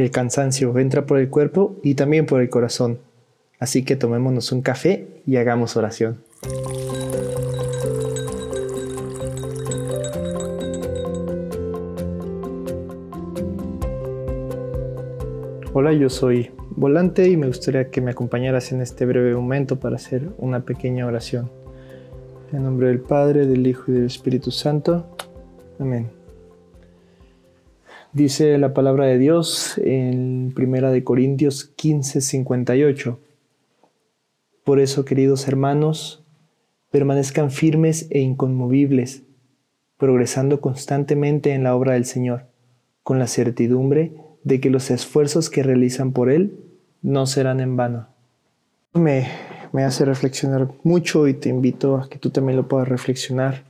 el cansancio entra por el cuerpo y también por el corazón. Así que tomémonos un café y hagamos oración. Hola, yo soy Volante y me gustaría que me acompañaras en este breve momento para hacer una pequeña oración. En nombre del Padre, del Hijo y del Espíritu Santo. Amén. Dice la palabra de Dios en Primera de Corintios 15, 58. Por eso, queridos hermanos, permanezcan firmes e inconmovibles, progresando constantemente en la obra del Señor, con la certidumbre de que los esfuerzos que realizan por Él no serán en vano. Me, me hace reflexionar mucho y te invito a que tú también lo puedas reflexionar.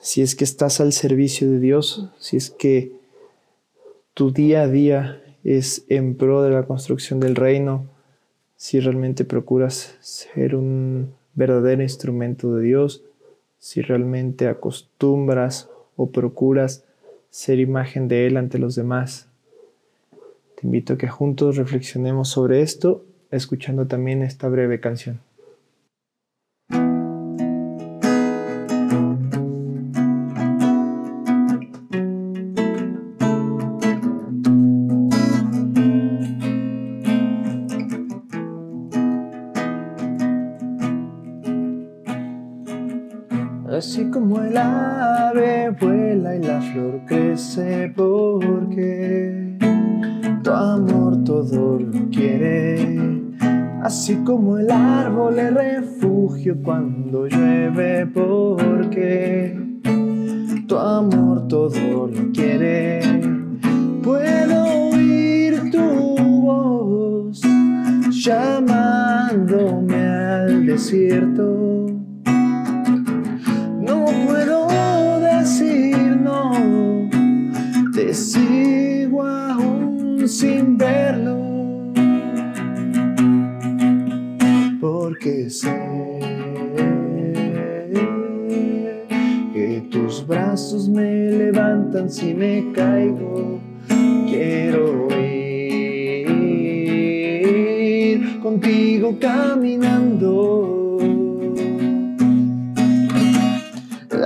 Si es que estás al servicio de Dios, si es que tu día a día es en pro de la construcción del reino, si realmente procuras ser un verdadero instrumento de Dios, si realmente acostumbras o procuras ser imagen de Él ante los demás, te invito a que juntos reflexionemos sobre esto, escuchando también esta breve canción. Así como el ave vuela y la flor crece porque tu amor todo lo quiere, así como el árbol es refugio cuando llueve, porque tu amor todo lo quiere. Puedo oír tu voz llamándome al desierto. Sigo aún sin verlo, porque sé que tus brazos me levantan si me caigo. Quiero ir contigo caminando.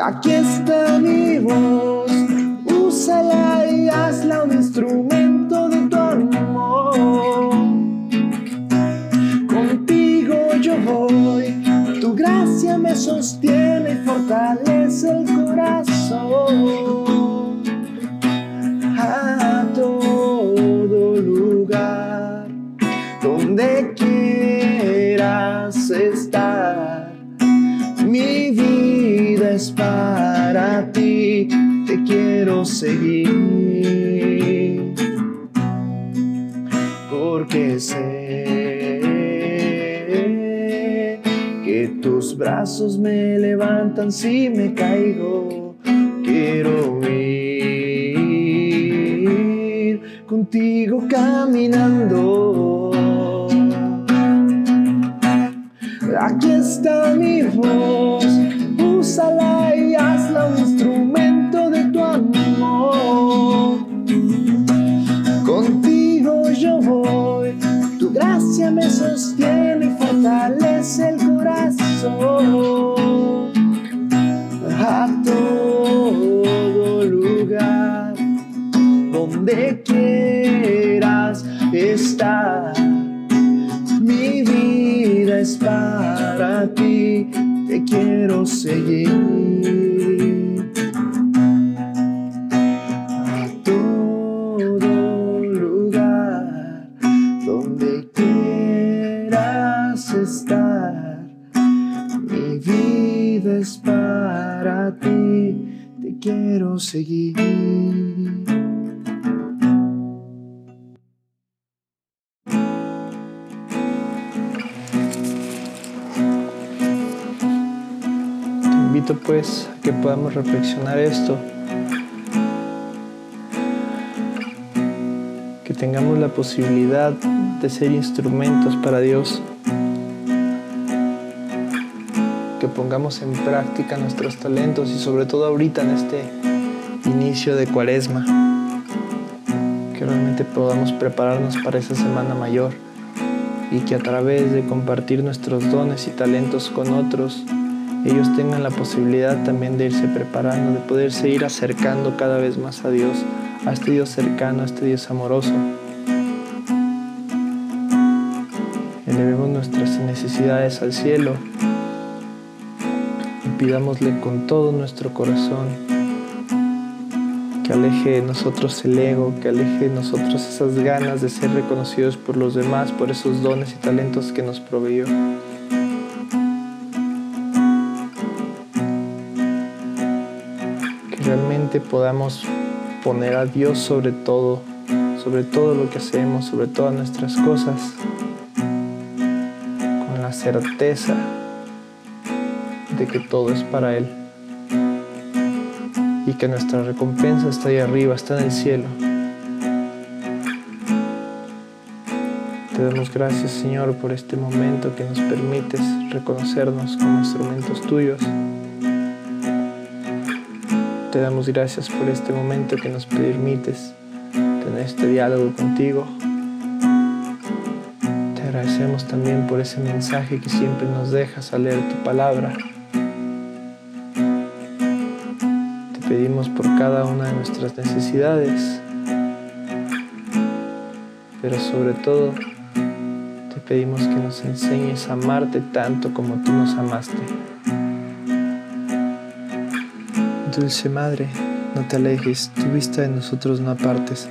Aquí está mi voz, y hazla un instrumento de Tu gracia me sostiene y fortalece el corazón. A todo lugar donde quieras estar, mi vida es para ti, te quiero seguir. Porque sé tus brazos me levantan si me caigo. Quiero ir contigo caminando. Aquí está mi voz, úsala tu gracia me sostiene y fortalece el a todo lugar donde quieras estar. Mi vida es para ti, te quiero seguir. Te invito pues a que podamos reflexionar esto, que tengamos la posibilidad de ser instrumentos para Dios. Que pongamos en práctica nuestros talentos y sobre todo ahorita en este inicio de cuaresma. que realmente podamos prepararnos para esa semana mayor y que a través de compartir nuestros dones y talentos con otros, ellos tengan la posibilidad también de irse preparando, de poderse ir acercando cada vez más a Dios, a este Dios cercano, a este Dios amoroso. Elevemos nuestras necesidades al cielo y pidámosle con todo nuestro corazón que aleje de nosotros el ego, que aleje de nosotros esas ganas de ser reconocidos por los demás, por esos dones y talentos que nos proveyó. Que realmente podamos poner a Dios sobre todo, sobre todo lo que hacemos, sobre todas nuestras cosas, con la certeza de que todo es para Él y que nuestra recompensa está ahí arriba, está en el cielo. Te damos gracias Señor por este momento que nos permites reconocernos como instrumentos tuyos. Te damos gracias por este momento que nos permites tener este diálogo contigo. Te agradecemos también por ese mensaje que siempre nos dejas al leer tu palabra. Pedimos por cada una de nuestras necesidades, pero sobre todo te pedimos que nos enseñes a amarte tanto como tú nos amaste. Dulce Madre, no te alejes, tu vista de nosotros no apartes.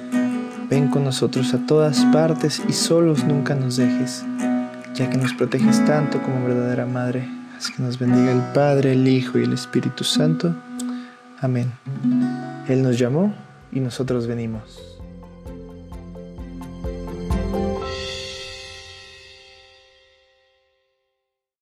Ven con nosotros a todas partes y solos nunca nos dejes, ya que nos proteges tanto como verdadera Madre. Haz que nos bendiga el Padre, el Hijo y el Espíritu Santo. Amén. Él nos llamó y nosotros venimos.